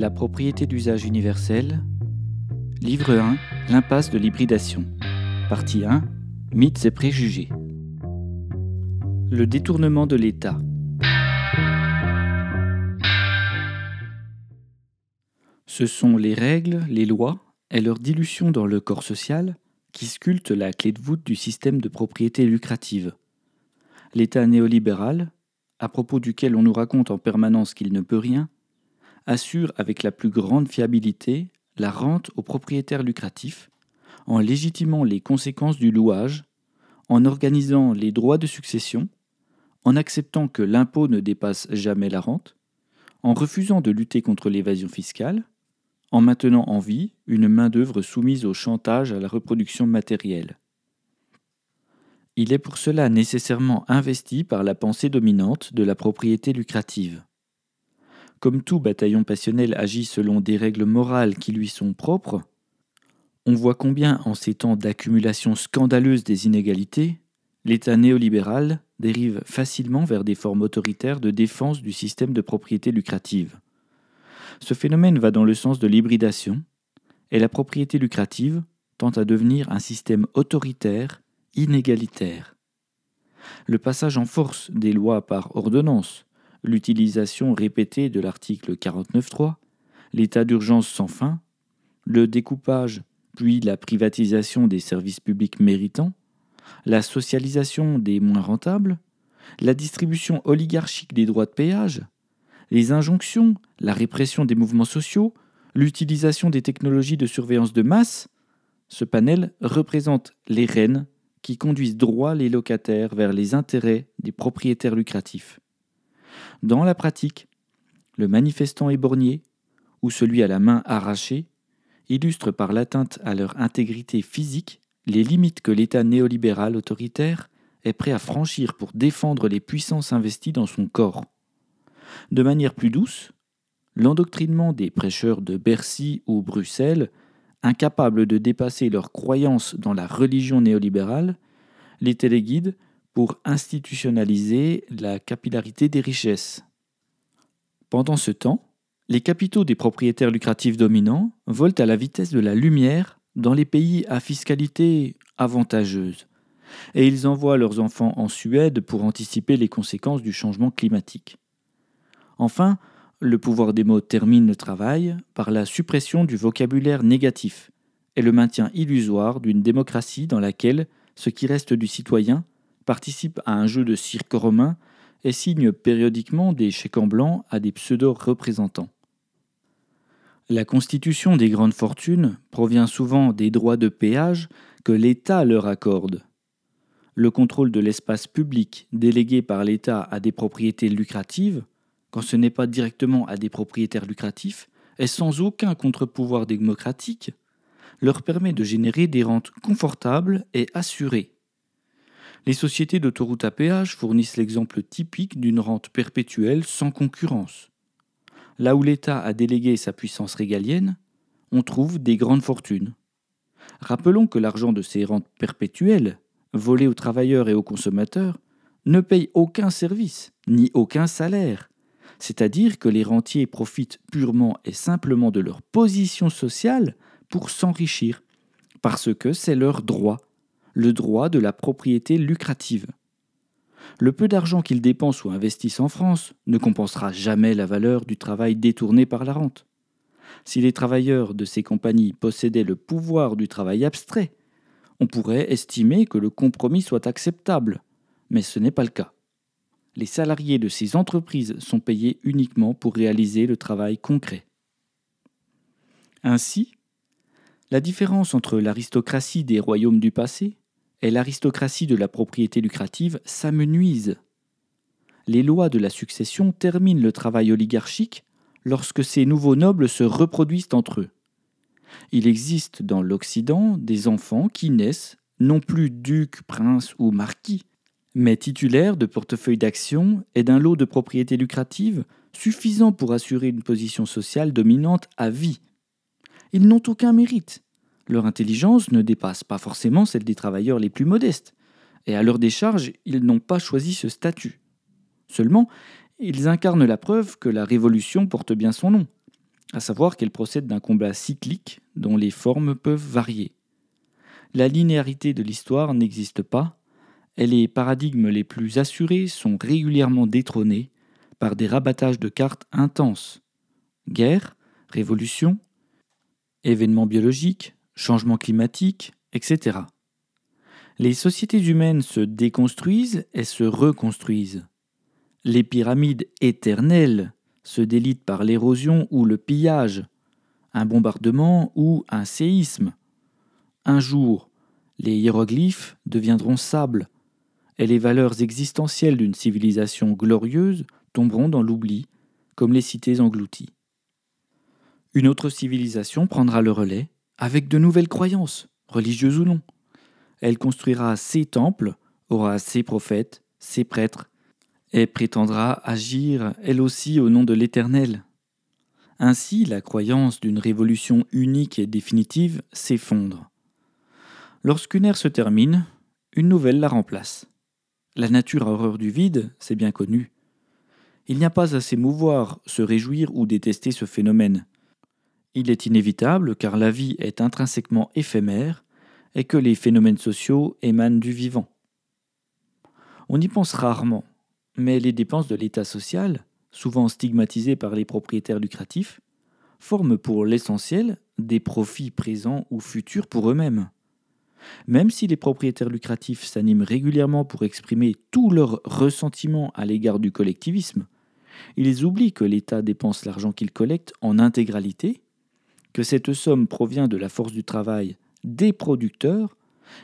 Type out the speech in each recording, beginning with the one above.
La propriété d'usage universel. Livre 1. L'impasse de l'hybridation. Partie 1. Mythes et préjugés. Le détournement de l'État. Ce sont les règles, les lois et leur dilution dans le corps social qui sculptent la clé de voûte du système de propriété lucrative. L'État néolibéral, à propos duquel on nous raconte en permanence qu'il ne peut rien, assure avec la plus grande fiabilité la rente aux propriétaires lucratifs, en légitimant les conséquences du louage, en organisant les droits de succession, en acceptant que l'impôt ne dépasse jamais la rente, en refusant de lutter contre l'évasion fiscale, en maintenant en vie une main-d'œuvre soumise au chantage à la reproduction matérielle. Il est pour cela nécessairement investi par la pensée dominante de la propriété lucrative. Comme tout bataillon passionnel agit selon des règles morales qui lui sont propres, on voit combien, en ces temps d'accumulation scandaleuse des inégalités, l'État néolibéral dérive facilement vers des formes autoritaires de défense du système de propriété lucrative. Ce phénomène va dans le sens de l'hybridation, et la propriété lucrative tend à devenir un système autoritaire, inégalitaire. Le passage en force des lois par ordonnance, l'utilisation répétée de l'article 49.3, l'état d'urgence sans fin, le découpage puis la privatisation des services publics méritants, la socialisation des moins rentables, la distribution oligarchique des droits de péage, les injonctions, la répression des mouvements sociaux, l'utilisation des technologies de surveillance de masse, ce panel représente les rênes qui conduisent droit les locataires vers les intérêts des propriétaires lucratifs. Dans la pratique, le manifestant éborgné, ou celui à la main arrachée, illustre par l'atteinte à leur intégrité physique les limites que l'État néolibéral autoritaire est prêt à franchir pour défendre les puissances investies dans son corps. De manière plus douce, l'endoctrinement des prêcheurs de Bercy ou Bruxelles, incapables de dépasser leurs croyances dans la religion néolibérale, les téléguides pour institutionnaliser la capillarité des richesses. Pendant ce temps, les capitaux des propriétaires lucratifs dominants volent à la vitesse de la lumière dans les pays à fiscalité avantageuse, et ils envoient leurs enfants en Suède pour anticiper les conséquences du changement climatique. Enfin, le pouvoir des mots termine le travail par la suppression du vocabulaire négatif et le maintien illusoire d'une démocratie dans laquelle ce qui reste du citoyen participe à un jeu de cirque romain et signe périodiquement des chèques en blanc à des pseudo-représentants. La constitution des grandes fortunes provient souvent des droits de péage que l'État leur accorde. Le contrôle de l'espace public délégué par l'État à des propriétés lucratives quand ce n'est pas directement à des propriétaires lucratifs, et sans aucun contre-pouvoir démocratique, leur permet de générer des rentes confortables et assurées. Les sociétés d'autoroutes à péage fournissent l'exemple typique d'une rente perpétuelle sans concurrence. Là où l'État a délégué sa puissance régalienne, on trouve des grandes fortunes. Rappelons que l'argent de ces rentes perpétuelles, volées aux travailleurs et aux consommateurs, ne paye aucun service, ni aucun salaire, c'est-à-dire que les rentiers profitent purement et simplement de leur position sociale pour s'enrichir, parce que c'est leur droit, le droit de la propriété lucrative. Le peu d'argent qu'ils dépensent ou investissent en France ne compensera jamais la valeur du travail détourné par la rente. Si les travailleurs de ces compagnies possédaient le pouvoir du travail abstrait, on pourrait estimer que le compromis soit acceptable, mais ce n'est pas le cas les salariés de ces entreprises sont payés uniquement pour réaliser le travail concret. Ainsi, la différence entre l'aristocratie des royaumes du passé et l'aristocratie de la propriété lucrative s'amenuise. Les lois de la succession terminent le travail oligarchique lorsque ces nouveaux nobles se reproduisent entre eux. Il existe dans l'Occident des enfants qui naissent non plus ducs, princes ou marquis, mais titulaire de portefeuilles d'actions et d'un lot de propriétés lucratives suffisant pour assurer une position sociale dominante à vie. Ils n'ont aucun mérite. Leur intelligence ne dépasse pas forcément celle des travailleurs les plus modestes, et à leur décharge, ils n'ont pas choisi ce statut. Seulement, ils incarnent la preuve que la révolution porte bien son nom. à savoir qu'elle procède d'un combat cyclique dont les formes peuvent varier. La linéarité de l'histoire n'existe pas, et les paradigmes les plus assurés sont régulièrement détrônés par des rabattages de cartes intenses. Guerre, révolution, événements biologiques, changements climatiques, etc. Les sociétés humaines se déconstruisent et se reconstruisent. Les pyramides éternelles se délitent par l'érosion ou le pillage, un bombardement ou un séisme. Un jour, les hiéroglyphes deviendront sable, et les valeurs existentielles d'une civilisation glorieuse tomberont dans l'oubli, comme les cités englouties. Une autre civilisation prendra le relais, avec de nouvelles croyances, religieuses ou non. Elle construira ses temples, aura ses prophètes, ses prêtres, et prétendra agir elle aussi au nom de l'Éternel. Ainsi, la croyance d'une révolution unique et définitive s'effondre. Lorsqu'une ère se termine, une nouvelle la remplace. La nature a horreur du vide, c'est bien connu. Il n'y a pas à s'émouvoir, se réjouir ou détester ce phénomène. Il est inévitable car la vie est intrinsèquement éphémère et que les phénomènes sociaux émanent du vivant. On y pense rarement, mais les dépenses de l'État social, souvent stigmatisées par les propriétaires lucratifs, forment pour l'essentiel des profits présents ou futurs pour eux-mêmes. Même si les propriétaires lucratifs s'animent régulièrement pour exprimer tout leur ressentiment à l'égard du collectivisme, ils oublient que l'État dépense l'argent qu'il collecte en intégralité, que cette somme provient de la force du travail des producteurs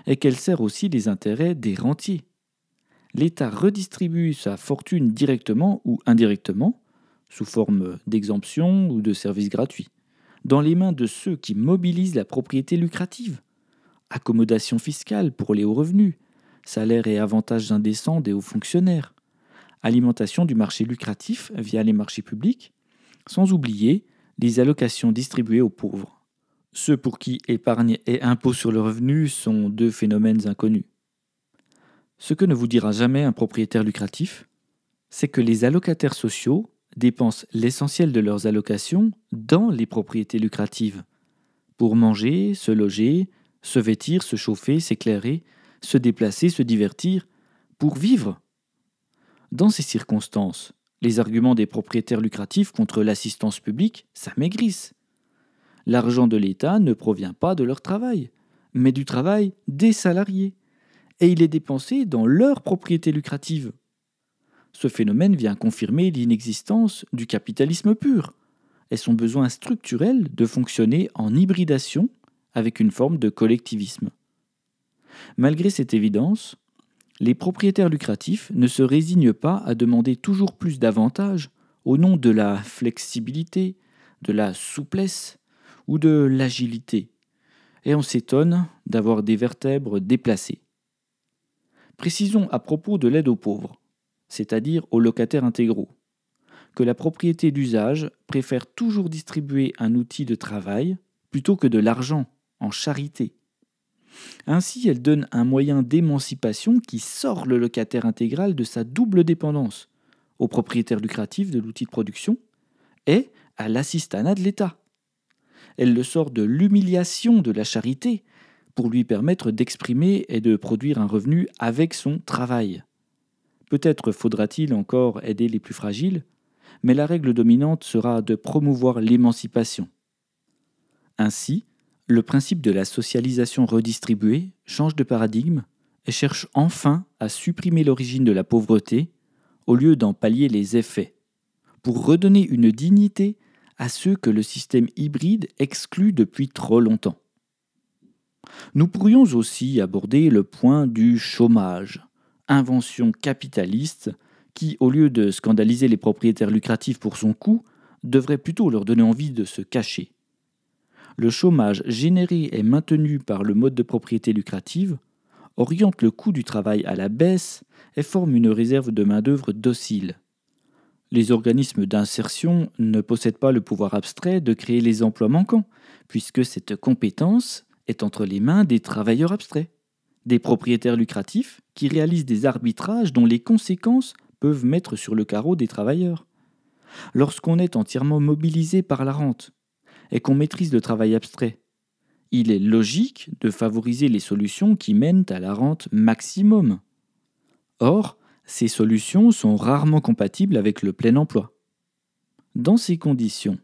et qu'elle sert aussi les intérêts des rentiers. L'État redistribue sa fortune directement ou indirectement, sous forme d'exemption ou de services gratuits, dans les mains de ceux qui mobilisent la propriété lucrative. Accommodation fiscale pour les hauts revenus, salaires et avantages indécents des hauts fonctionnaires, alimentation du marché lucratif via les marchés publics, sans oublier les allocations distribuées aux pauvres. Ceux pour qui épargne et impôt sur le revenu sont deux phénomènes inconnus. Ce que ne vous dira jamais un propriétaire lucratif, c'est que les allocataires sociaux dépensent l'essentiel de leurs allocations dans les propriétés lucratives, pour manger, se loger, se vêtir, se chauffer, s'éclairer, se déplacer, se divertir, pour vivre. Dans ces circonstances, les arguments des propriétaires lucratifs contre l'assistance publique s'amaigrissent. L'argent de l'État ne provient pas de leur travail, mais du travail des salariés, et il est dépensé dans leur propriété lucrative. Ce phénomène vient confirmer l'inexistence du capitalisme pur et son besoin structurel de fonctionner en hybridation avec une forme de collectivisme. Malgré cette évidence, les propriétaires lucratifs ne se résignent pas à demander toujours plus d'avantages au nom de la flexibilité, de la souplesse ou de l'agilité, et on s'étonne d'avoir des vertèbres déplacées. Précisons à propos de l'aide aux pauvres, c'est-à-dire aux locataires intégraux, que la propriété d'usage préfère toujours distribuer un outil de travail plutôt que de l'argent en charité. Ainsi, elle donne un moyen d'émancipation qui sort le locataire intégral de sa double dépendance au propriétaire lucratif de l'outil de production et à l'assistanat de l'État elle le sort de l'humiliation de la charité pour lui permettre d'exprimer et de produire un revenu avec son travail. Peut-être faudra-t-il encore aider les plus fragiles, mais la règle dominante sera de promouvoir l'émancipation. Ainsi, le principe de la socialisation redistribuée change de paradigme et cherche enfin à supprimer l'origine de la pauvreté au lieu d'en pallier les effets, pour redonner une dignité à ceux que le système hybride exclut depuis trop longtemps. Nous pourrions aussi aborder le point du chômage, invention capitaliste qui, au lieu de scandaliser les propriétaires lucratifs pour son coût, devrait plutôt leur donner envie de se cacher. Le chômage généré et maintenu par le mode de propriété lucrative oriente le coût du travail à la baisse et forme une réserve de main-d'œuvre docile. Les organismes d'insertion ne possèdent pas le pouvoir abstrait de créer les emplois manquants, puisque cette compétence est entre les mains des travailleurs abstraits, des propriétaires lucratifs qui réalisent des arbitrages dont les conséquences peuvent mettre sur le carreau des travailleurs. lorsqu'on est entièrement mobilisé par la rente et qu'on maîtrise le travail abstrait, il est logique de favoriser les solutions qui mènent à la rente maximum. Or, ces solutions sont rarement compatibles avec le plein emploi. Dans ces conditions,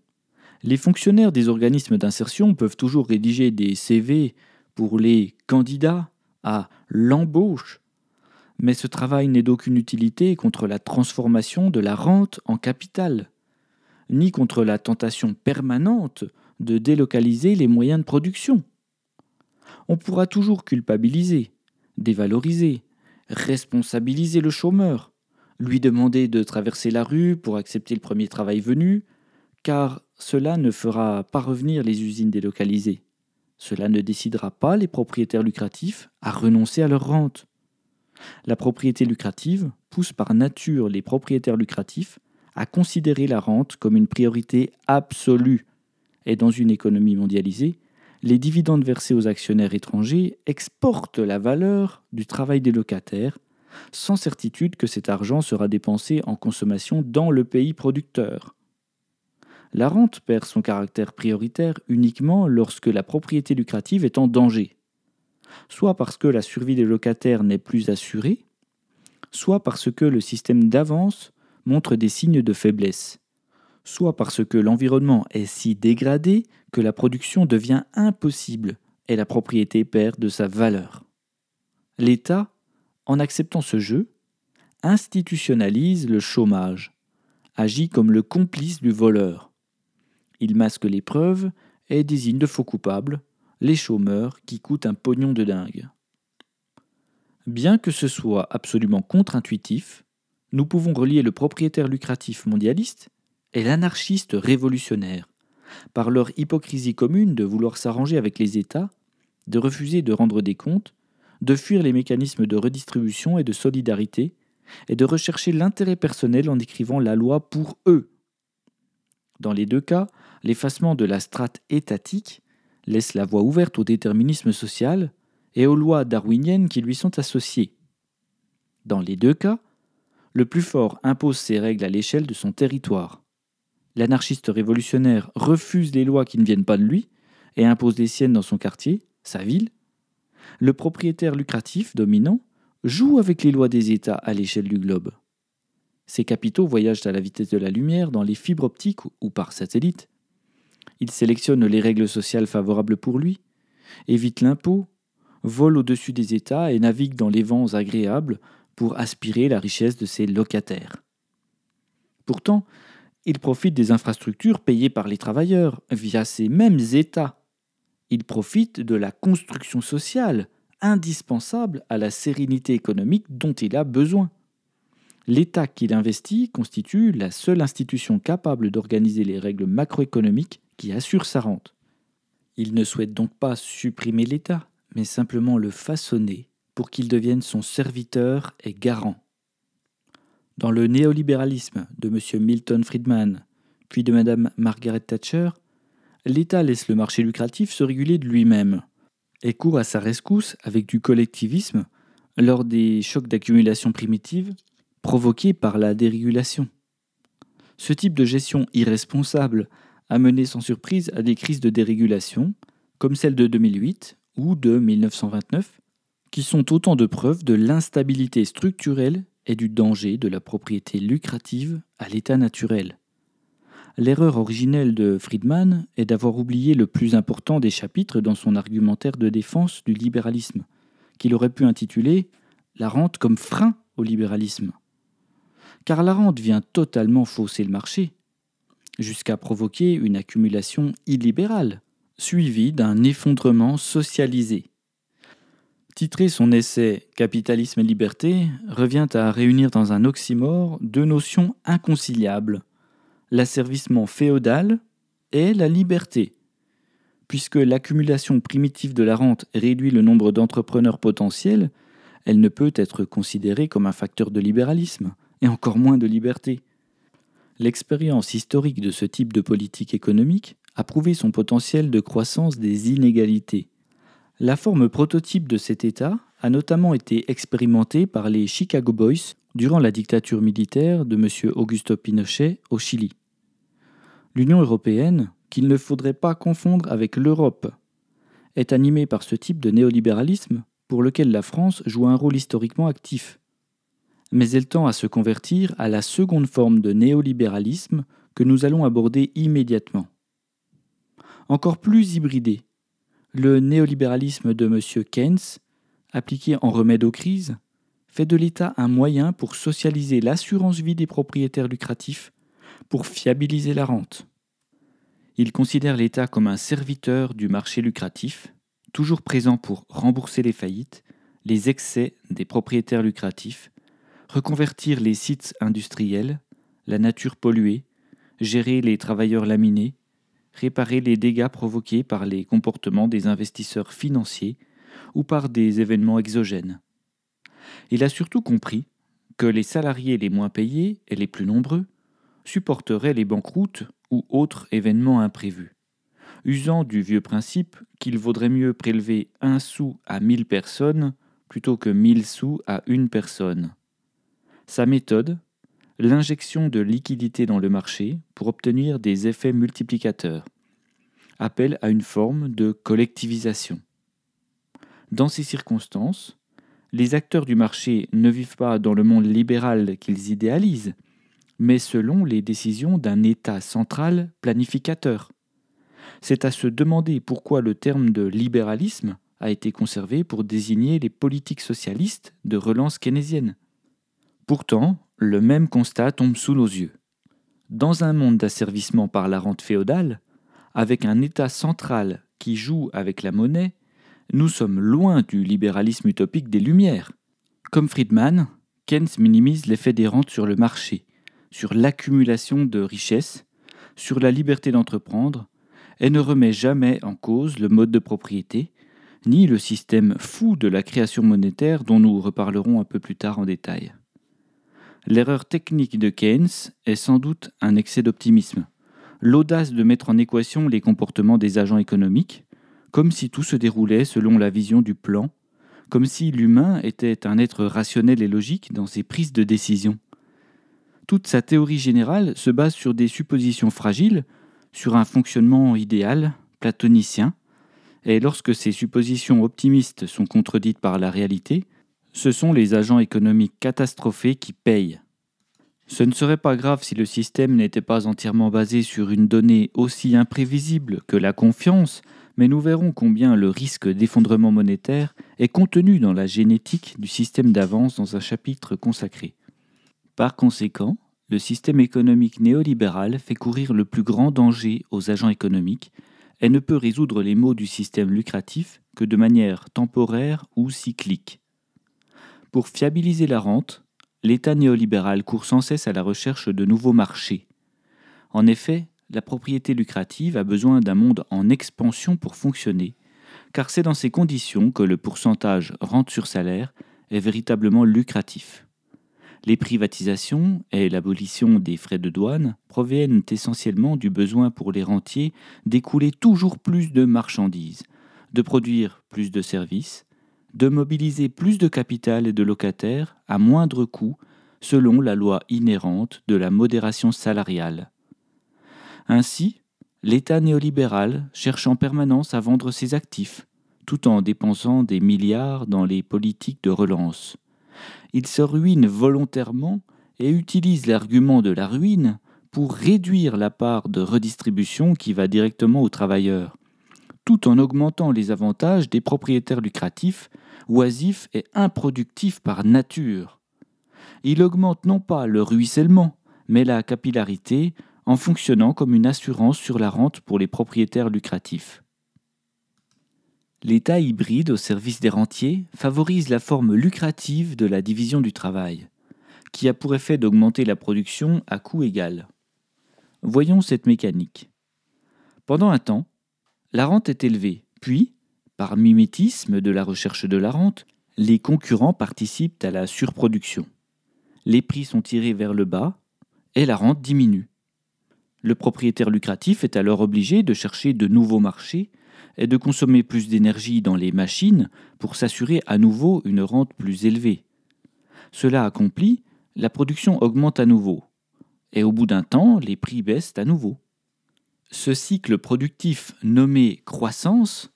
les fonctionnaires des organismes d'insertion peuvent toujours rédiger des CV pour les candidats à l'embauche, mais ce travail n'est d'aucune utilité contre la transformation de la rente en capital, ni contre la tentation permanente de délocaliser les moyens de production. On pourra toujours culpabiliser, dévaloriser, responsabiliser le chômeur, lui demander de traverser la rue pour accepter le premier travail venu, car cela ne fera pas revenir les usines délocalisées. Cela ne décidera pas les propriétaires lucratifs à renoncer à leur rente. La propriété lucrative pousse par nature les propriétaires lucratifs à considérer la rente comme une priorité absolue. Et dans une économie mondialisée, les dividendes versés aux actionnaires étrangers exportent la valeur du travail des locataires, sans certitude que cet argent sera dépensé en consommation dans le pays producteur. La rente perd son caractère prioritaire uniquement lorsque la propriété lucrative est en danger, soit parce que la survie des locataires n'est plus assurée, soit parce que le système d'avance montre des signes de faiblesse, soit parce que l'environnement est si dégradé que la production devient impossible et la propriété perd de sa valeur. L'État, en acceptant ce jeu, institutionnalise le chômage, agit comme le complice du voleur. Il masque les preuves et désigne de faux coupables, les chômeurs qui coûtent un pognon de dingue. Bien que ce soit absolument contre-intuitif, nous pouvons relier le propriétaire lucratif mondialiste et l'anarchiste révolutionnaire, par leur hypocrisie commune de vouloir s'arranger avec les États, de refuser de rendre des comptes, de fuir les mécanismes de redistribution et de solidarité, et de rechercher l'intérêt personnel en écrivant la loi pour eux. Dans les deux cas, l'effacement de la strate étatique laisse la voie ouverte au déterminisme social et aux lois darwiniennes qui lui sont associées. Dans les deux cas, le plus fort impose ses règles à l'échelle de son territoire. L'anarchiste révolutionnaire refuse les lois qui ne viennent pas de lui et impose les siennes dans son quartier, sa ville. Le propriétaire lucratif dominant joue avec les lois des États à l'échelle du globe. Ses capitaux voyagent à la vitesse de la lumière dans les fibres optiques ou par satellite. Il sélectionne les règles sociales favorables pour lui, évite l'impôt, vole au-dessus des États et navigue dans les vents agréables pour aspirer la richesse de ses locataires. Pourtant, il profite des infrastructures payées par les travailleurs via ces mêmes États. Il profite de la construction sociale indispensable à la sérénité économique dont il a besoin. L'État qu'il investit constitue la seule institution capable d'organiser les règles macroéconomiques qui assurent sa rente. Il ne souhaite donc pas supprimer l'État, mais simplement le façonner pour qu'il devienne son serviteur et garant. Dans le néolibéralisme de M. Milton Friedman, puis de Mme Margaret Thatcher, l'État laisse le marché lucratif se réguler de lui-même et court à sa rescousse avec du collectivisme lors des chocs d'accumulation primitive provoqués par la dérégulation. Ce type de gestion irresponsable a mené sans surprise à des crises de dérégulation, comme celle de 2008 ou de 1929, qui sont autant de preuves de l'instabilité structurelle et du danger de la propriété lucrative à l'état naturel. L'erreur originelle de Friedman est d'avoir oublié le plus important des chapitres dans son argumentaire de défense du libéralisme, qu'il aurait pu intituler La rente comme frein au libéralisme. Car la rente vient totalement fausser le marché, jusqu'à provoquer une accumulation illibérale, suivie d'un effondrement socialisé. Titrer son essai Capitalisme et liberté revient à réunir dans un oxymore deux notions inconciliables l'asservissement féodal et la liberté. Puisque l'accumulation primitive de la rente réduit le nombre d'entrepreneurs potentiels, elle ne peut être considérée comme un facteur de libéralisme, et encore moins de liberté. L'expérience historique de ce type de politique économique a prouvé son potentiel de croissance des inégalités. La forme prototype de cet État a notamment été expérimentée par les Chicago Boys durant la dictature militaire de M. Augusto Pinochet au Chili. L'Union européenne, qu'il ne faudrait pas confondre avec l'Europe, est animée par ce type de néolibéralisme pour lequel la France joue un rôle historiquement actif. Mais elle tend à se convertir à la seconde forme de néolibéralisme que nous allons aborder immédiatement. Encore plus hybridé, le néolibéralisme de M. Keynes, appliqué en remède aux crises, fait de l'État un moyen pour socialiser l'assurance vie des propriétaires lucratifs, pour fiabiliser la rente. Il considère l'État comme un serviteur du marché lucratif, toujours présent pour rembourser les faillites, les excès des propriétaires lucratifs, reconvertir les sites industriels, la nature polluée, gérer les travailleurs laminés, réparer les dégâts provoqués par les comportements des investisseurs financiers ou par des événements exogènes. Il a surtout compris que les salariés les moins payés et les plus nombreux supporteraient les banqueroutes ou autres événements imprévus, usant du vieux principe qu'il vaudrait mieux prélever un sou à mille personnes plutôt que mille sous à une personne. Sa méthode, l'injection de liquidité dans le marché pour obtenir des effets multiplicateurs, appelle à une forme de collectivisation. Dans ces circonstances, les acteurs du marché ne vivent pas dans le monde libéral qu'ils idéalisent, mais selon les décisions d'un État central planificateur. C'est à se demander pourquoi le terme de libéralisme a été conservé pour désigner les politiques socialistes de relance keynésienne. Pourtant, le même constat tombe sous nos yeux. Dans un monde d'asservissement par la rente féodale, avec un État central qui joue avec la monnaie, nous sommes loin du libéralisme utopique des Lumières. Comme Friedman, Keynes minimise l'effet des rentes sur le marché, sur l'accumulation de richesses, sur la liberté d'entreprendre, et ne remet jamais en cause le mode de propriété, ni le système fou de la création monétaire dont nous reparlerons un peu plus tard en détail. L'erreur technique de Keynes est sans doute un excès d'optimisme, l'audace de mettre en équation les comportements des agents économiques, comme si tout se déroulait selon la vision du plan, comme si l'humain était un être rationnel et logique dans ses prises de décision. Toute sa théorie générale se base sur des suppositions fragiles, sur un fonctionnement idéal, platonicien, et lorsque ces suppositions optimistes sont contredites par la réalité, ce sont les agents économiques catastrophés qui payent. Ce ne serait pas grave si le système n'était pas entièrement basé sur une donnée aussi imprévisible que la confiance, mais nous verrons combien le risque d'effondrement monétaire est contenu dans la génétique du système d'avance dans un chapitre consacré. Par conséquent, le système économique néolibéral fait courir le plus grand danger aux agents économiques et ne peut résoudre les maux du système lucratif que de manière temporaire ou cyclique. Pour fiabiliser la rente, l'État néolibéral court sans cesse à la recherche de nouveaux marchés. En effet, la propriété lucrative a besoin d'un monde en expansion pour fonctionner, car c'est dans ces conditions que le pourcentage rente sur salaire est véritablement lucratif. Les privatisations et l'abolition des frais de douane proviennent essentiellement du besoin pour les rentiers d'écouler toujours plus de marchandises, de produire plus de services, de mobiliser plus de capital et de locataires à moindre coût selon la loi inhérente de la modération salariale. Ainsi, l'État néolibéral cherche en permanence à vendre ses actifs, tout en dépensant des milliards dans les politiques de relance. Il se ruine volontairement et utilise l'argument de la ruine pour réduire la part de redistribution qui va directement aux travailleurs, tout en augmentant les avantages des propriétaires lucratifs, oisifs et improductifs par nature. Il augmente non pas le ruissellement, mais la capillarité en fonctionnant comme une assurance sur la rente pour les propriétaires lucratifs. L'État hybride au service des rentiers favorise la forme lucrative de la division du travail, qui a pour effet d'augmenter la production à coût égal. Voyons cette mécanique. Pendant un temps, la rente est élevée, puis, par mimétisme de la recherche de la rente, les concurrents participent à la surproduction. Les prix sont tirés vers le bas et la rente diminue. Le propriétaire lucratif est alors obligé de chercher de nouveaux marchés et de consommer plus d'énergie dans les machines pour s'assurer à nouveau une rente plus élevée. Cela accompli, la production augmente à nouveau, et au bout d'un temps, les prix baissent à nouveau. Ce cycle productif nommé croissance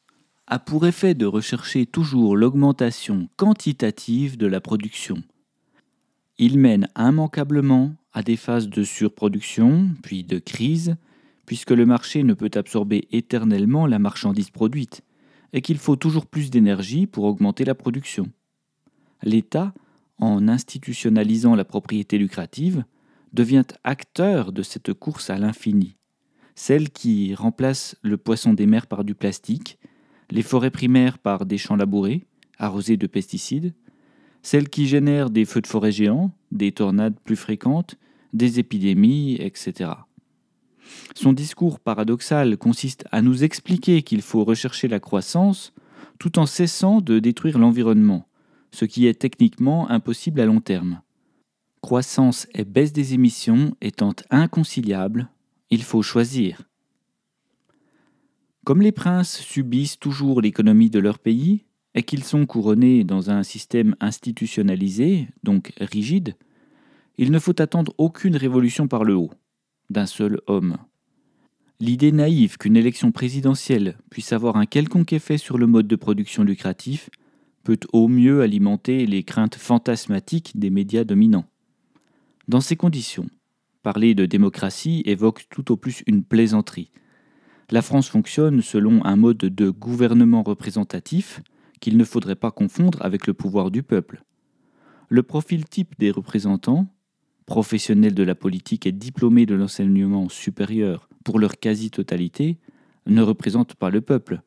a pour effet de rechercher toujours l'augmentation quantitative de la production. Il mène immanquablement à des phases de surproduction, puis de crise, puisque le marché ne peut absorber éternellement la marchandise produite, et qu'il faut toujours plus d'énergie pour augmenter la production. L'État, en institutionnalisant la propriété lucrative, devient acteur de cette course à l'infini, celle qui remplace le poisson des mers par du plastique, les forêts primaires par des champs labourés, arrosés de pesticides, celle qui génère des feux de forêt géants, des tornades plus fréquentes, des épidémies, etc. Son discours paradoxal consiste à nous expliquer qu'il faut rechercher la croissance tout en cessant de détruire l'environnement, ce qui est techniquement impossible à long terme. Croissance et baisse des émissions étant inconciliables, il faut choisir. Comme les princes subissent toujours l'économie de leur pays, et qu'ils sont couronnés dans un système institutionnalisé, donc rigide, il ne faut attendre aucune révolution par le haut, d'un seul homme. L'idée naïve qu'une élection présidentielle puisse avoir un quelconque effet sur le mode de production lucratif peut au mieux alimenter les craintes fantasmatiques des médias dominants. Dans ces conditions, parler de démocratie évoque tout au plus une plaisanterie, la France fonctionne selon un mode de gouvernement représentatif qu'il ne faudrait pas confondre avec le pouvoir du peuple. Le profil type des représentants, professionnels de la politique et diplômés de l'enseignement supérieur pour leur quasi-totalité, ne représente pas le peuple.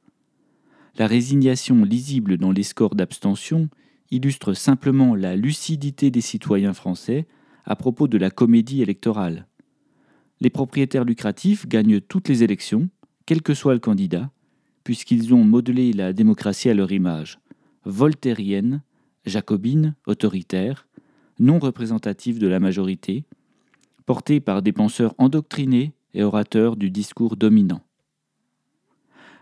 La résignation lisible dans les scores d'abstention illustre simplement la lucidité des citoyens français à propos de la comédie électorale. Les propriétaires lucratifs gagnent toutes les élections, quel que soit le candidat, puisqu'ils ont modelé la démocratie à leur image, voltairienne, jacobine, autoritaire, non représentative de la majorité, portée par des penseurs endoctrinés et orateurs du discours dominant.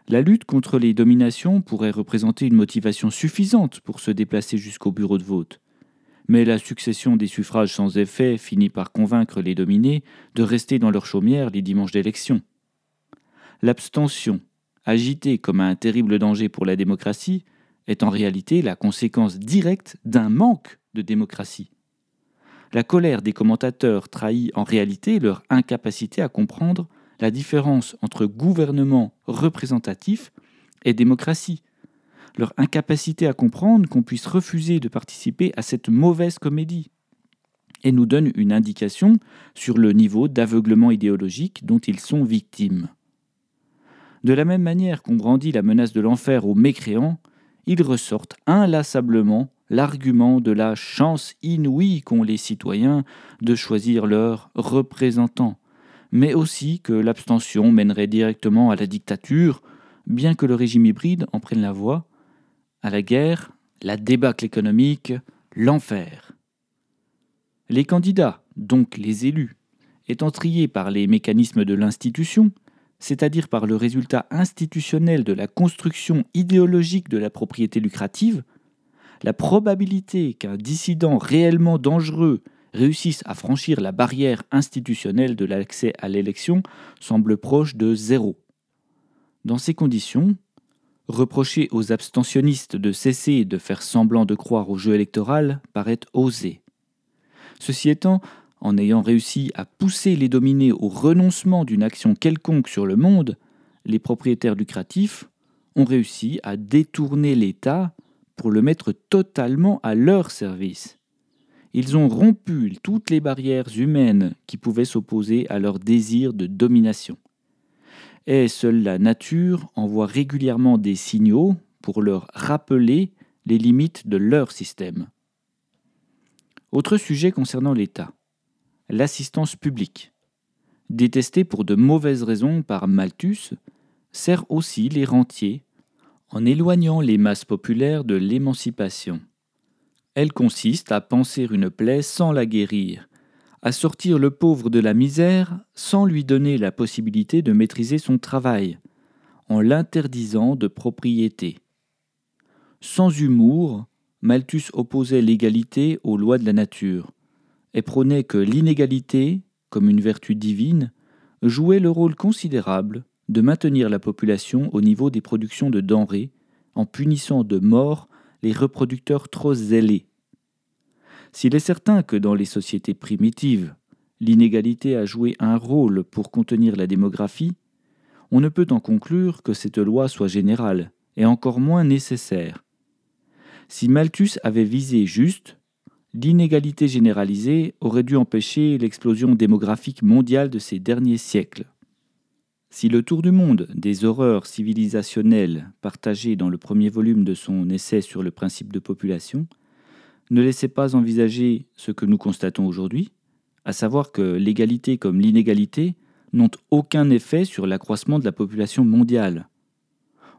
La lutte contre les dominations pourrait représenter une motivation suffisante pour se déplacer jusqu'au bureau de vote, mais la succession des suffrages sans effet finit par convaincre les dominés de rester dans leur chaumière les dimanches d'élection. L'abstention, agitée comme un terrible danger pour la démocratie, est en réalité la conséquence directe d'un manque de démocratie. La colère des commentateurs trahit en réalité leur incapacité à comprendre la différence entre gouvernement représentatif et démocratie, leur incapacité à comprendre qu'on puisse refuser de participer à cette mauvaise comédie, et nous donne une indication sur le niveau d'aveuglement idéologique dont ils sont victimes. De la même manière qu'on brandit la menace de l'enfer aux mécréants, ils ressortent inlassablement l'argument de la chance inouïe qu'ont les citoyens de choisir leurs représentants, mais aussi que l'abstention mènerait directement à la dictature, bien que le régime hybride en prenne la voie, à la guerre, la débâcle économique, l'enfer. Les candidats, donc les élus, étant triés par les mécanismes de l'institution, c'est-à-dire par le résultat institutionnel de la construction idéologique de la propriété lucrative, la probabilité qu'un dissident réellement dangereux réussisse à franchir la barrière institutionnelle de l'accès à l'élection semble proche de zéro. Dans ces conditions, reprocher aux abstentionnistes de cesser de faire semblant de croire au jeu électoral paraît osé. Ceci étant, en ayant réussi à pousser les dominés au renoncement d'une action quelconque sur le monde, les propriétaires lucratifs ont réussi à détourner l'État pour le mettre totalement à leur service. Ils ont rompu toutes les barrières humaines qui pouvaient s'opposer à leur désir de domination. Et seule la nature envoie régulièrement des signaux pour leur rappeler les limites de leur système. Autre sujet concernant l'État l'assistance publique. Détestée pour de mauvaises raisons par Malthus, sert aussi les rentiers en éloignant les masses populaires de l'émancipation. Elle consiste à panser une plaie sans la guérir, à sortir le pauvre de la misère sans lui donner la possibilité de maîtriser son travail, en l'interdisant de propriété. Sans humour, Malthus opposait l'égalité aux lois de la nature et prônait que l'inégalité, comme une vertu divine, jouait le rôle considérable de maintenir la population au niveau des productions de denrées en punissant de mort les reproducteurs trop zélés. S'il est certain que dans les sociétés primitives, l'inégalité a joué un rôle pour contenir la démographie, on ne peut en conclure que cette loi soit générale, et encore moins nécessaire. Si Malthus avait visé juste, l'inégalité généralisée aurait dû empêcher l'explosion démographique mondiale de ces derniers siècles. Si le tour du monde des horreurs civilisationnelles partagées dans le premier volume de son essai sur le principe de population ne laissait pas envisager ce que nous constatons aujourd'hui, à savoir que l'égalité comme l'inégalité n'ont aucun effet sur l'accroissement de la population mondiale.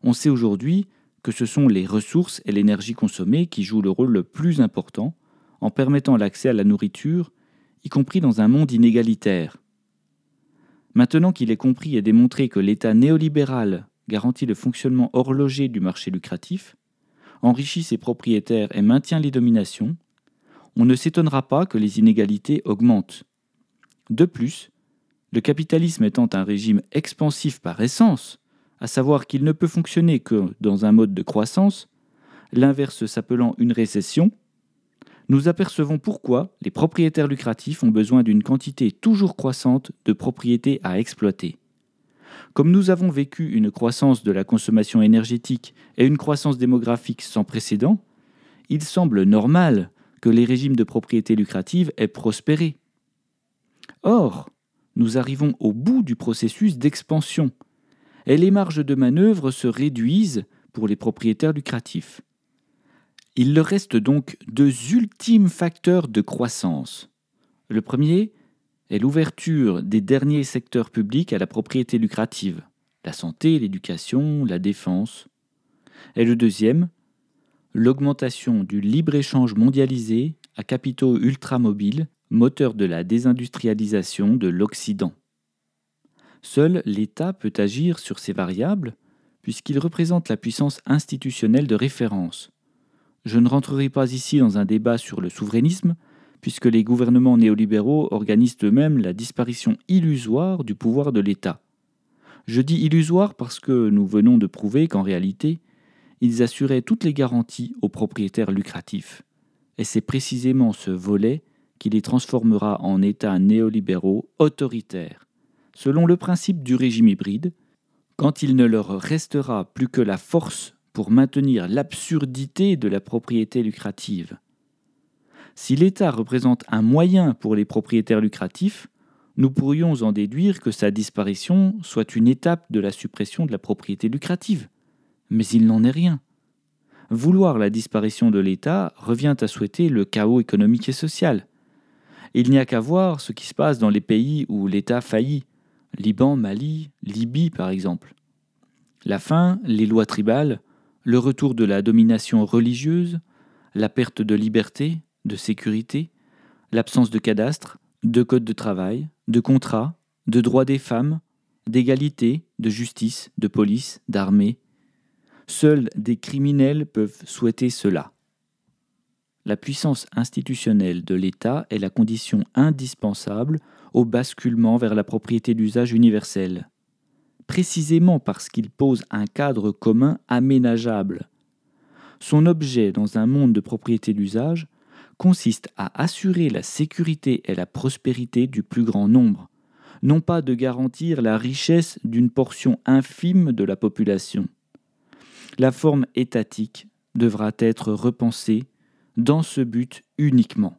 On sait aujourd'hui que ce sont les ressources et l'énergie consommée qui jouent le rôle le plus important en permettant l'accès à la nourriture, y compris dans un monde inégalitaire. Maintenant qu'il est compris et démontré que l'État néolibéral garantit le fonctionnement horloger du marché lucratif, enrichit ses propriétaires et maintient les dominations, on ne s'étonnera pas que les inégalités augmentent. De plus, le capitalisme étant un régime expansif par essence, à savoir qu'il ne peut fonctionner que dans un mode de croissance, l'inverse s'appelant une récession, nous apercevons pourquoi les propriétaires lucratifs ont besoin d'une quantité toujours croissante de propriétés à exploiter. Comme nous avons vécu une croissance de la consommation énergétique et une croissance démographique sans précédent, il semble normal que les régimes de propriété lucrative aient prospéré. Or, nous arrivons au bout du processus d'expansion, et les marges de manœuvre se réduisent pour les propriétaires lucratifs. Il leur reste donc deux ultimes facteurs de croissance. Le premier est l'ouverture des derniers secteurs publics à la propriété lucrative, la santé, l'éducation, la défense. Et le deuxième, l'augmentation du libre-échange mondialisé à capitaux ultramobiles, moteur de la désindustrialisation de l'Occident. Seul l'État peut agir sur ces variables, puisqu'il représente la puissance institutionnelle de référence. Je ne rentrerai pas ici dans un débat sur le souverainisme, puisque les gouvernements néolibéraux organisent eux-mêmes la disparition illusoire du pouvoir de l'État. Je dis illusoire parce que nous venons de prouver qu'en réalité, ils assuraient toutes les garanties aux propriétaires lucratifs. Et c'est précisément ce volet qui les transformera en États néolibéraux autoritaires, selon le principe du régime hybride, quand il ne leur restera plus que la force pour maintenir l'absurdité de la propriété lucrative. Si l'État représente un moyen pour les propriétaires lucratifs, nous pourrions en déduire que sa disparition soit une étape de la suppression de la propriété lucrative. Mais il n'en est rien. Vouloir la disparition de l'État revient à souhaiter le chaos économique et social. Il n'y a qu'à voir ce qui se passe dans les pays où l'État faillit, Liban, Mali, Libye par exemple. La faim, les lois tribales, le retour de la domination religieuse, la perte de liberté, de sécurité, l'absence de cadastre, de code de travail, de contrat, de droits des femmes, d'égalité, de justice, de police, d'armée. Seuls des criminels peuvent souhaiter cela. La puissance institutionnelle de l'État est la condition indispensable au basculement vers la propriété d'usage universelle précisément parce qu'il pose un cadre commun aménageable. Son objet dans un monde de propriété d'usage consiste à assurer la sécurité et la prospérité du plus grand nombre, non pas de garantir la richesse d'une portion infime de la population. La forme étatique devra être repensée dans ce but uniquement.